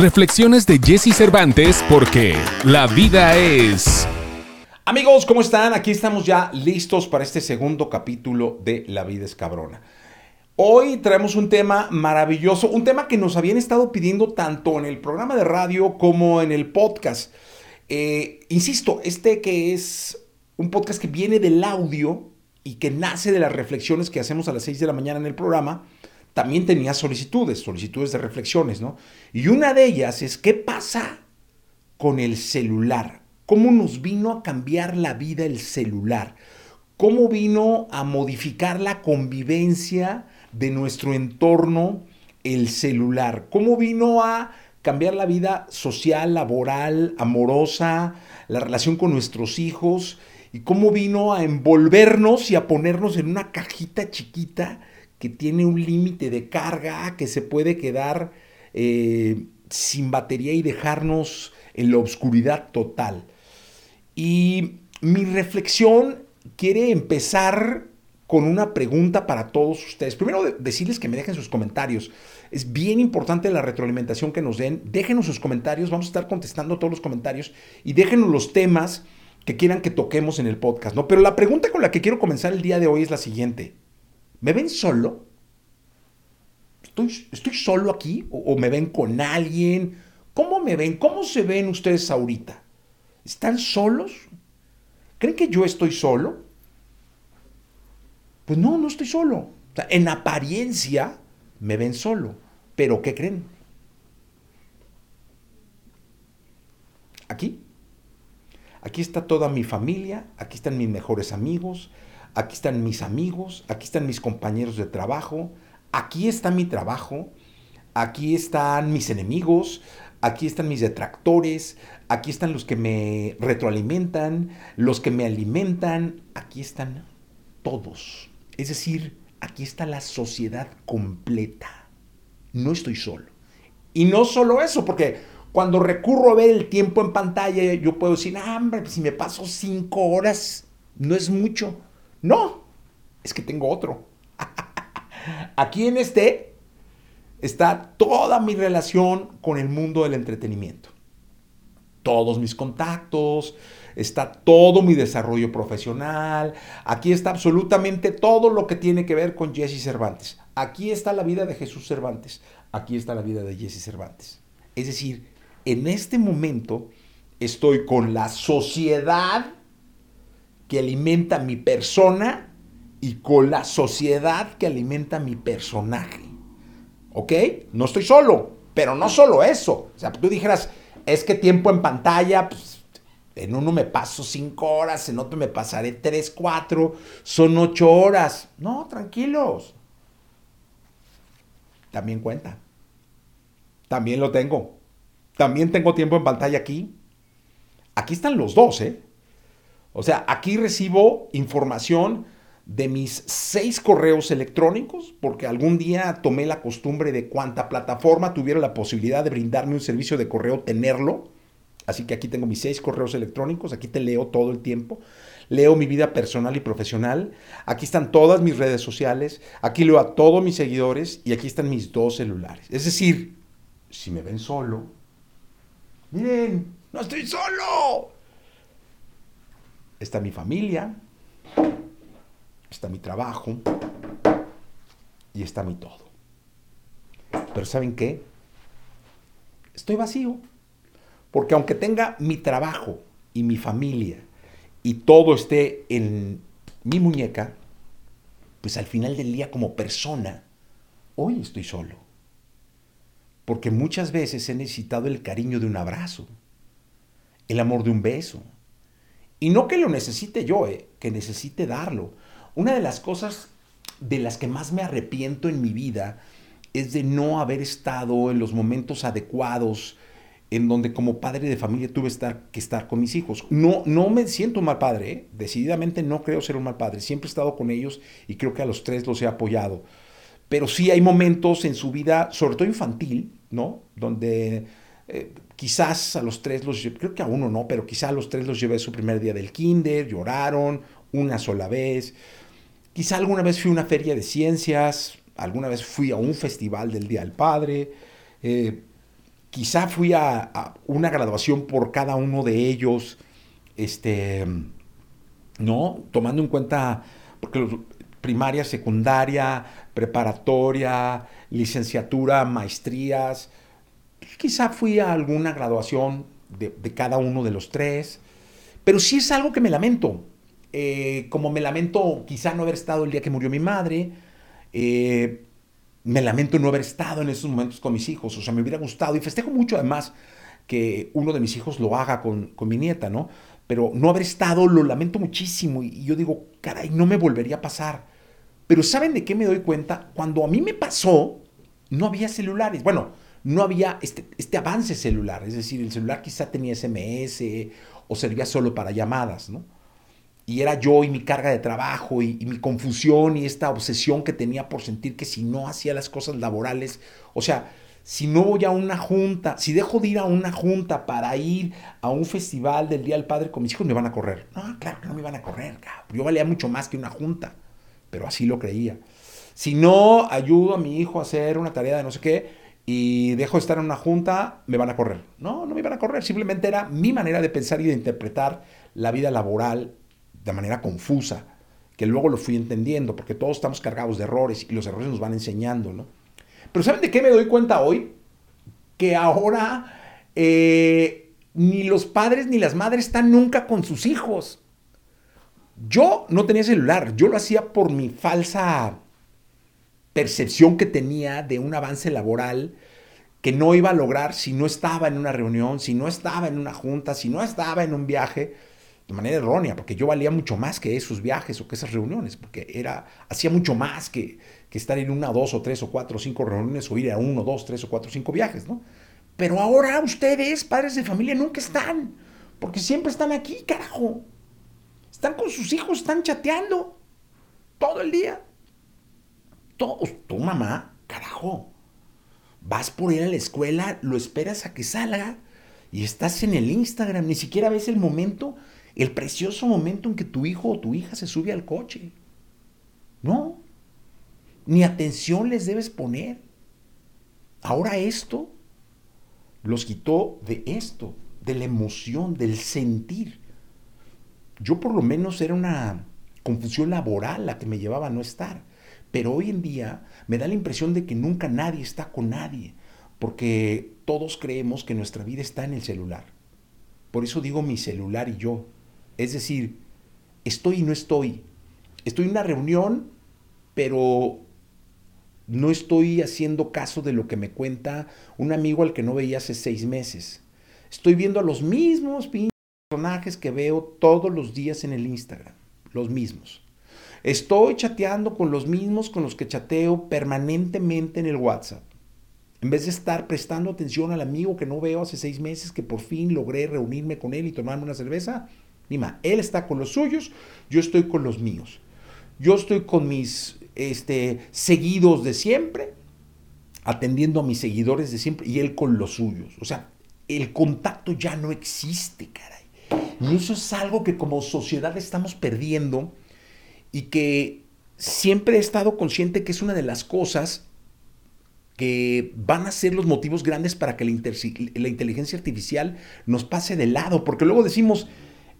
Reflexiones de Jesse Cervantes porque la vida es... Amigos, ¿cómo están? Aquí estamos ya listos para este segundo capítulo de La vida es cabrona. Hoy traemos un tema maravilloso, un tema que nos habían estado pidiendo tanto en el programa de radio como en el podcast. Eh, insisto, este que es un podcast que viene del audio y que nace de las reflexiones que hacemos a las 6 de la mañana en el programa, también tenía solicitudes, solicitudes de reflexiones, ¿no? Y una de ellas es, ¿qué pasa con el celular? ¿Cómo nos vino a cambiar la vida el celular? ¿Cómo vino a modificar la convivencia de nuestro entorno el celular? ¿Cómo vino a cambiar la vida social, laboral, amorosa, la relación con nuestros hijos? ¿Y cómo vino a envolvernos y a ponernos en una cajita chiquita que tiene un límite de carga, que se puede quedar eh, sin batería y dejarnos en la oscuridad total. Y mi reflexión quiere empezar con una pregunta para todos ustedes. Primero decirles que me dejen sus comentarios. Es bien importante la retroalimentación que nos den. Déjenos sus comentarios, vamos a estar contestando todos los comentarios y déjenos los temas que quieran que toquemos en el podcast, ¿no? Pero la pregunta con la que quiero comenzar el día de hoy es la siguiente. ¿Me ven solo? ¿Estoy, estoy solo aquí? ¿O, me ven con alguien? ¿Cómo me ven? ¿Cómo se ven ustedes ahorita? ¿Están solos? ¿Creen que yo estoy solo? Pues no, no estoy solo. en apariencia me ven solo. Pero ¿qué creen? Aquí. Aquí está toda mi familia, aquí están mis mejores amigos, aquí están mis amigos, aquí están mis compañeros de trabajo, aquí está mi trabajo, aquí están mis enemigos, aquí están mis detractores, aquí están los que me retroalimentan, los que me alimentan, aquí están todos. Es decir, aquí está la sociedad completa. No estoy solo. Y no solo eso, porque cuando recurro a ver el tiempo en pantalla, yo puedo decir, ah, hombre, si me paso cinco horas, no es mucho. No, es que tengo otro. Aquí en este está toda mi relación con el mundo del entretenimiento. Todos mis contactos, está todo mi desarrollo profesional, aquí está absolutamente todo lo que tiene que ver con Jesse Cervantes. Aquí está la vida de Jesús Cervantes, aquí está la vida de Jesse Cervantes. Es decir, en este momento estoy con la sociedad que alimenta mi persona y con la sociedad que alimenta mi personaje. ¿Ok? No estoy solo, pero no solo eso. O sea, tú dijeras, es que tiempo en pantalla, pues, en uno me paso cinco horas, en otro me pasaré tres, cuatro, son ocho horas. No, tranquilos. También cuenta. También lo tengo. También tengo tiempo en pantalla aquí. Aquí están los dos, ¿eh? O sea, aquí recibo información de mis seis correos electrónicos, porque algún día tomé la costumbre de cuanta plataforma tuviera la posibilidad de brindarme un servicio de correo, tenerlo. Así que aquí tengo mis seis correos electrónicos, aquí te leo todo el tiempo. Leo mi vida personal y profesional. Aquí están todas mis redes sociales. Aquí leo a todos mis seguidores y aquí están mis dos celulares. Es decir, si me ven solo, miren, no estoy solo está mi familia, está mi trabajo y está mi todo. Pero ¿saben qué? Estoy vacío. Porque aunque tenga mi trabajo y mi familia y todo esté en mi muñeca, pues al final del día como persona, hoy estoy solo. Porque muchas veces he necesitado el cariño de un abrazo, el amor de un beso, y no que lo necesite yo, eh, que necesite darlo. Una de las cosas de las que más me arrepiento en mi vida es de no haber estado en los momentos adecuados en donde como padre de familia tuve que estar con mis hijos. No, no me siento un mal padre, ¿eh? decididamente no creo ser un mal padre. Siempre he estado con ellos y creo que a los tres los he apoyado. Pero sí hay momentos en su vida, sobre todo infantil, ¿no? Donde eh, quizás a los tres los creo que a uno no, pero quizás a los tres los llevé su primer día del kinder, lloraron una sola vez. Quizá alguna vez fui a una feria de ciencias, alguna vez fui a un festival del Día del Padre. Eh, quizá fui a, una graduación por cada uno de ellos, este, ¿no? Tomando en cuenta, porque primaria, secundaria, preparatoria, licenciatura, maestrías, quizá fui a alguna graduación de, cada uno de los tres, pero sí es algo que me lamento. Eh, como me lamento quizá no haber estado el día que murió mi madre, eh, me lamento no haber estado en esos momentos con mis hijos, o sea, me hubiera gustado y festejo mucho además que uno de mis hijos lo haga con, mi nieta, ¿no? Pero no haber estado lo lamento muchísimo y, yo digo, caray, no me volvería a pasar. Pero ¿saben de qué me doy cuenta? Cuando a mí me pasó, no había celulares. Bueno, no había este, este avance celular, es decir, el celular quizá tenía SMS o servía solo para llamadas, ¿no? y era yo y mi carga de trabajo y, mi confusión y esta obsesión que tenía por sentir que si no hacía las cosas laborales, o sea, si no voy a una junta, si dejo de ir a una junta para ir a un festival del Día del Padre con mis hijos, me van a correr. No, claro que no me van a correr, cabrón. yo valía mucho más que una junta, pero así lo creía. Si no ayudo a mi hijo a hacer una tarea de no sé qué y dejo de estar en una junta, me van a correr. No, no me iban a correr, simplemente era mi manera de pensar y de interpretar la vida laboral de manera confusa, que luego lo fui entendiendo, porque todos estamos cargados de errores y los errores nos van enseñando, ¿no? Pero ¿saben de qué me doy cuenta hoy? Que ahora eh, ni los padres ni las madres están nunca con sus hijos. Yo no tenía celular, yo lo hacía por mi falsa percepción que tenía de un avance laboral que no iba a lograr si no estaba en una reunión, si no estaba en una junta, si no estaba en un viaje de manera errónea, porque yo valía mucho más que esos viajes o que esas reuniones, porque era, hacía mucho más que, que estar en una, dos o tres o cuatro o cinco reuniones o ir a uno, dos, tres o cuatro o cinco viajes, ¿no? Pero ahora ustedes, padres de familia, nunca están, porque siempre están aquí, carajo. Están con sus hijos, están chateando todo el día. Tu mamá, carajo. Vas por ir a la escuela, lo esperas a que salga y estás en el Instagram, ni siquiera ves el momento el precioso momento en que tu hijo o tu hija se sube al coche. No, ni atención les debes poner. Ahora esto los quitó de esto, de la emoción, del sentir. Yo por lo menos era una confusión laboral la que me llevaba a no estar. Pero hoy en día me da la impresión de que nunca nadie está con nadie, porque todos creemos que nuestra vida está en el celular. Por eso digo mi celular y yo. Es decir, estoy y no estoy. Estoy en una reunión, pero no estoy haciendo caso de lo que me cuenta un amigo al que no veía hace seis meses. Estoy viendo a los mismos personajes que veo todos los días en el Instagram. Los mismos. Estoy chateando con los mismos con los que chateo permanentemente en el WhatsApp. En vez de estar prestando atención al amigo que no veo hace seis meses, que por fin logré reunirme con él y tomarme una cerveza, él está con los suyos, yo estoy con los míos. Yo estoy con mis este, seguidos de siempre, atendiendo a mis seguidores de siempre, y él con los suyos. O sea, el contacto ya no existe, caray. Y eso es algo que como sociedad estamos perdiendo y que siempre he estado consciente que es una de las cosas que van a ser los motivos grandes para que la, inteligencia artificial nos pase de lado, porque luego decimos,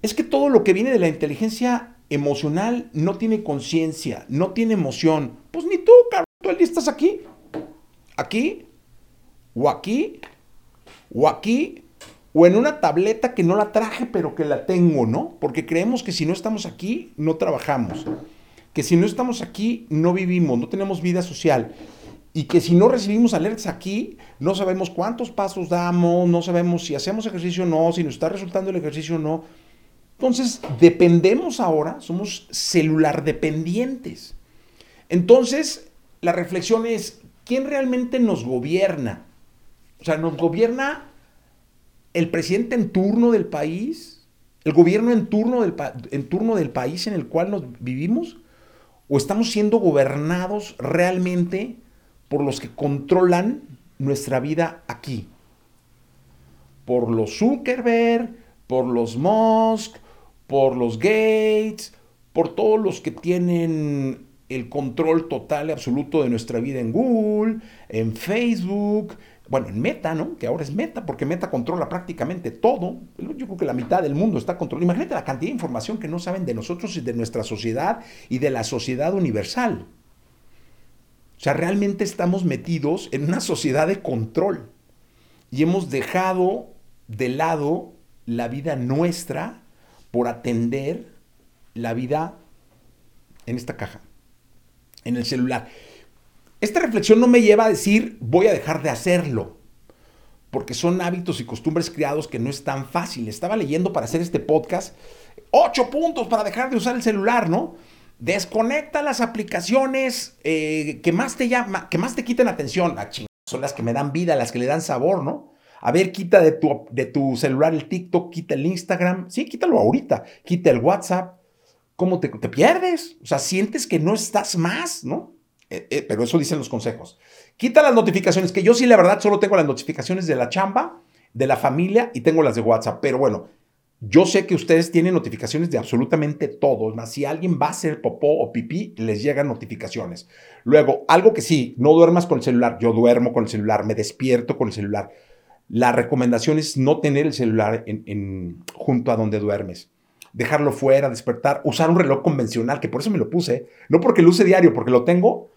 es que todo lo que viene de la inteligencia emocional no tiene conciencia, no tiene emoción. Pues ni tú, cabrón, tú el día estás aquí, aquí, o aquí, o aquí, o en una tableta que no la traje, pero que la tengo, ¿no? Porque creemos que si no estamos aquí, no trabajamos. Que si no estamos aquí, no vivimos, no tenemos vida social. Y que si no recibimos alertas aquí, no sabemos cuántos pasos damos, no sabemos si hacemos ejercicio o no, si nos está resultando el ejercicio o no. Entonces, dependemos ahora, somos celular dependientes. Entonces, la reflexión es, ¿quién realmente nos gobierna? O sea, ¿nos gobierna el presidente en turno del país? ¿El gobierno en turno del, en turno del país en el cual nos vivimos? ¿O estamos siendo gobernados realmente por los que controlan nuestra vida aquí? Por los Zuckerberg, por los Musk, por los Gates, por todos los que tienen el control total y absoluto de nuestra vida en Google, en Facebook, bueno, en Meta, ¿no? Que ahora es Meta, porque Meta controla prácticamente todo. Yo creo que la mitad del mundo está controlado. Imagínate la cantidad de información que no saben de nosotros y de nuestra sociedad y de la sociedad universal. O sea, realmente estamos metidos en una sociedad de control y hemos dejado de lado la vida nuestra por atender la vida en esta caja, en el celular. Esta reflexión no me lleva a decir voy a dejar de hacerlo, porque son hábitos y costumbres creados que no es tan fácil. Estaba leyendo para hacer este podcast ocho puntos para dejar de usar el celular, ¿no? Desconecta las aplicaciones eh, que, más te llama, que más te quiten atención. Ah, son las que me dan vida, las que le dan sabor, ¿no? A ver, quita de tu, de tu celular el TikTok, quita el Instagram. Sí, quítalo ahorita. Quita el WhatsApp. ¿Cómo te, te pierdes? O sea, sientes que no estás más, ¿no? Eh, eh, pero eso dicen los consejos. Quita las notificaciones, que yo sí, la verdad, solo tengo las notificaciones de la chamba, de la familia y tengo las de WhatsApp. Pero bueno, yo sé que ustedes tienen notificaciones de absolutamente todo. Más si alguien va a hacer popó o pipí, les llegan notificaciones. Luego, algo que sí, no duermas con el celular. Yo duermo con el celular, me despierto con el celular. La recomendación es no tener el celular en, junto a donde duermes dejarlo fuera, despertar, usar un reloj convencional, que por eso me lo puse, no porque lo use diario, porque lo tengo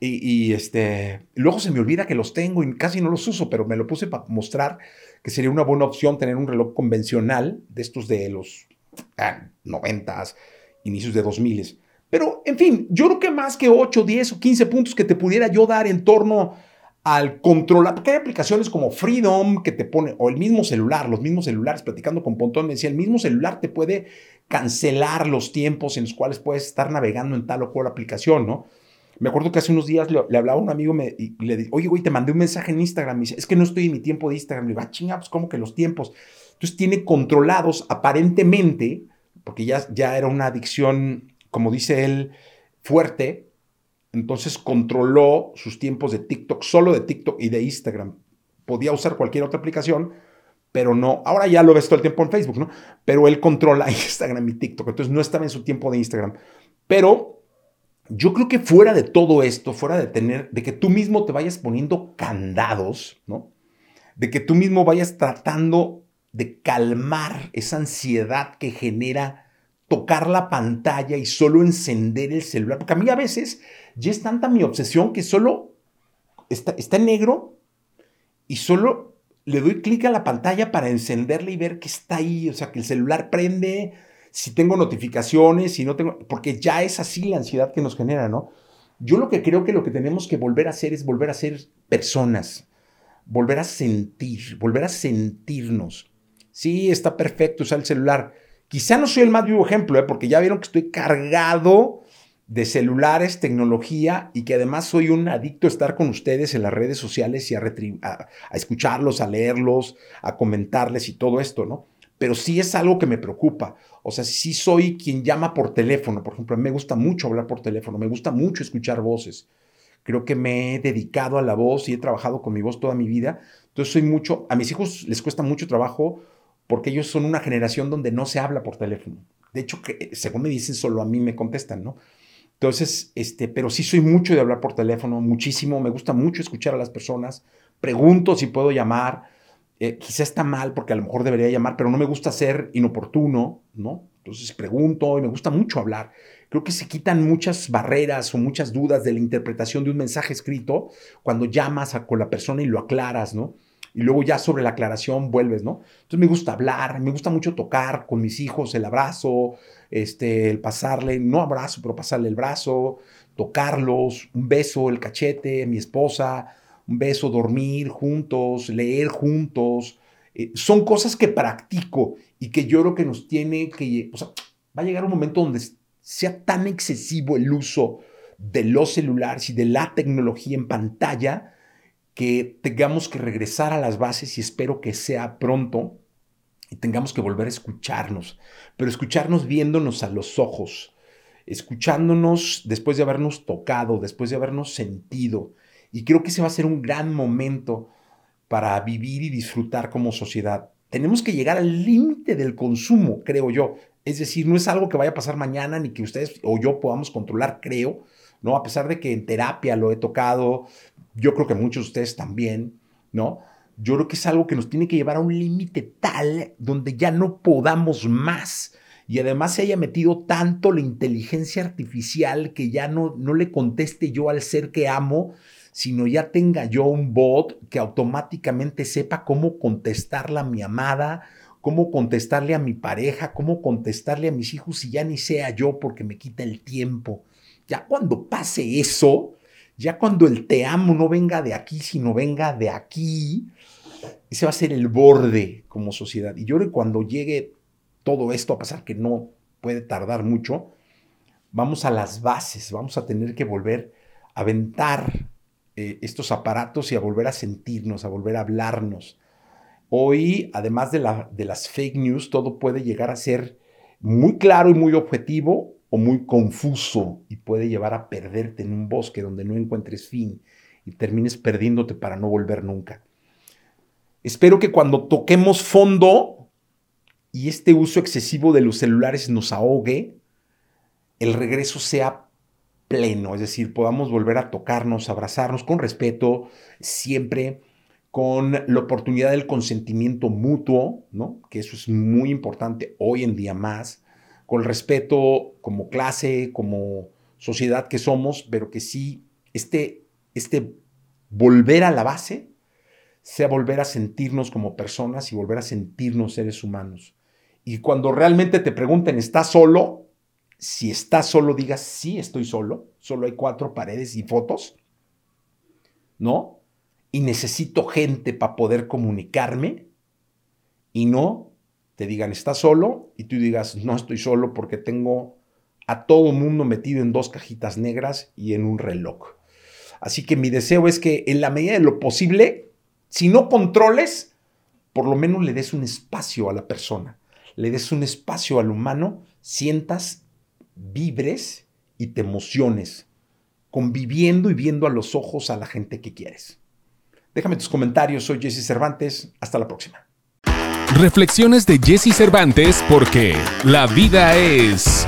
y, este, luego se me olvida que los tengo y casi no los uso, pero me lo puse para mostrar que sería una buena opción tener un reloj convencional de estos de los ah, 90, inicios de 2000. Pero, en fin, yo creo que más que 8, 10 o 15 puntos que te pudiera yo dar en torno al controlar, porque hay aplicaciones como Freedom que te pone, o el mismo celular, los mismos celulares, platicando con Pontón, me decía, el mismo celular te puede cancelar los tiempos en los cuales puedes estar navegando en tal o cual aplicación, ¿no? Me acuerdo que hace unos días le, hablaba a un amigo me, y le dije, oye, güey, te mandé un mensaje en Instagram. Me dice, es que no estoy en mi tiempo de Instagram. Le digo, ah, chinga, pues como que los tiempos. Entonces tiene controlados aparentemente, porque ya, ya era una adicción, como dice él, fuerte. Entonces controló sus tiempos de TikTok, solo de TikTok y de Instagram. Podía usar cualquier otra aplicación, pero no. Ahora ya lo ves todo el tiempo en Facebook, ¿no? Pero él controla Instagram y TikTok. Entonces no estaba en su tiempo de Instagram. Pero yo creo que fuera de todo esto, fuera de tener, de que tú mismo te vayas poniendo candados, ¿no? De que tú mismo vayas tratando de calmar esa ansiedad que genera tocar la pantalla y solo encender el celular. Porque a mí a veces ya es tanta mi obsesión que solo está, está en negro y solo le doy clic a la pantalla para encenderla y ver que está ahí, o sea, que el celular prende, si tengo notificaciones, si no tengo, porque ya es así la ansiedad que nos genera, ¿no? Yo lo que creo que lo que tenemos que volver a hacer es volver a ser personas, volver a sentir, volver a sentirnos. Sí, está perfecto usar el celular. Quizá no soy el más vivo ejemplo, ¿eh? porque ya vieron que estoy cargado de celulares, tecnología y que además soy un adicto a estar con ustedes en las redes sociales y a, a escucharlos, a leerlos, a comentarles y todo esto, ¿no? pero sí es algo que me preocupa. O sea, sí soy quien llama por teléfono, por ejemplo, me gusta mucho hablar por teléfono, me gusta mucho escuchar voces. Creo que me he dedicado a la voz y he trabajado con mi voz toda mi vida. Entonces soy mucho, a mis hijos les cuesta mucho trabajo porque ellos son una generación donde no se habla por teléfono. De hecho, que, según me dicen, solo a mí me contestan, ¿no? Entonces, este, pero sí soy mucho de hablar por teléfono, muchísimo, me gusta mucho escuchar a las personas, pregunto si puedo llamar, eh, quizá está mal porque a lo mejor debería llamar, pero no me gusta ser inoportuno, ¿no? Entonces pregunto y me gusta mucho hablar. Creo que se quitan muchas barreras o muchas dudas de la interpretación de un mensaje escrito cuando llamas a, con la persona y lo aclaras, ¿no? Y luego ya sobre la aclaración vuelves, ¿no? Entonces me gusta hablar, me gusta mucho tocar con mis hijos, el abrazo, este, el pasarle, no abrazo, pero pasarle el brazo, tocarlos, un beso, el cachete, mi esposa, un beso, dormir juntos, leer juntos. Eh, son cosas que practico y que yo creo que nos tiene que... O sea, va a llegar un momento donde sea tan excesivo el uso de los celulares y de la tecnología en pantalla que tengamos que regresar a las bases y espero que sea pronto y tengamos que volver a escucharnos, pero escucharnos viéndonos a los ojos, escuchándonos después de habernos tocado, después de habernos sentido, y creo que ese va a ser un gran momento para vivir y disfrutar como sociedad. Tenemos que llegar al límite del consumo, creo yo. Es decir, no es algo que vaya a pasar mañana ni que ustedes o yo podamos controlar, creo, ¿no? A pesar de que en terapia lo he tocado, yo creo que muchos de ustedes también, ¿no? Yo creo que es algo que nos tiene que llevar a un límite tal donde ya no podamos más. Y además se haya metido tanto la inteligencia artificial que ya no, no le conteste yo al ser que amo, sino ya tenga yo un bot que automáticamente sepa cómo contestarle a mi amada, cómo contestarle a mi pareja, cómo contestarle a mis hijos y ya ni sea yo porque me quita el tiempo. Ya cuando pase eso, ya cuando el te amo no venga de aquí, sino venga de aquí, ese va a ser el borde como sociedad. Y yo creo que cuando llegue todo esto a pasar, que no puede tardar mucho, vamos a las bases, vamos a tener que volver a aventar eh, estos aparatos y a volver a sentirnos, a volver a hablarnos. Hoy, además de, la, de las fake news, todo puede llegar a ser muy claro y muy objetivo o muy confuso y puede llevar a perderte en un bosque donde no encuentres fin y termines perdiéndote para no volver nunca. Espero que cuando toquemos fondo y este uso excesivo de los celulares nos ahogue, el regreso sea pleno, es decir, podamos volver a tocarnos, abrazarnos con respeto, siempre con la oportunidad del consentimiento mutuo, ¿no? Que eso es muy importante hoy en día más, con respeto como clase, como sociedad que somos, pero que sí, este, este volver a la base sea volver a sentirnos como personas y volver a sentirnos seres humanos. Y cuando realmente te pregunten, ¿estás solo? Si estás solo, digas, sí, estoy solo. Solo hay cuatro paredes y fotos. ¿No? Y necesito gente para poder comunicarme. Y no te digan, ¿estás solo? Y tú digas, no estoy solo porque tengo a todo mundo metido en dos cajitas negras y en un reloj. Así que mi deseo es que en la medida de lo posible si no controles, por lo menos le des un espacio a la persona, le des un espacio al humano, sientas, vibres y te emociones, conviviendo y viendo a los ojos a la gente que quieres. Déjame tus comentarios, soy Jesse Cervantes, hasta la próxima. Reflexiones de Jesse Cervantes porque la vida es...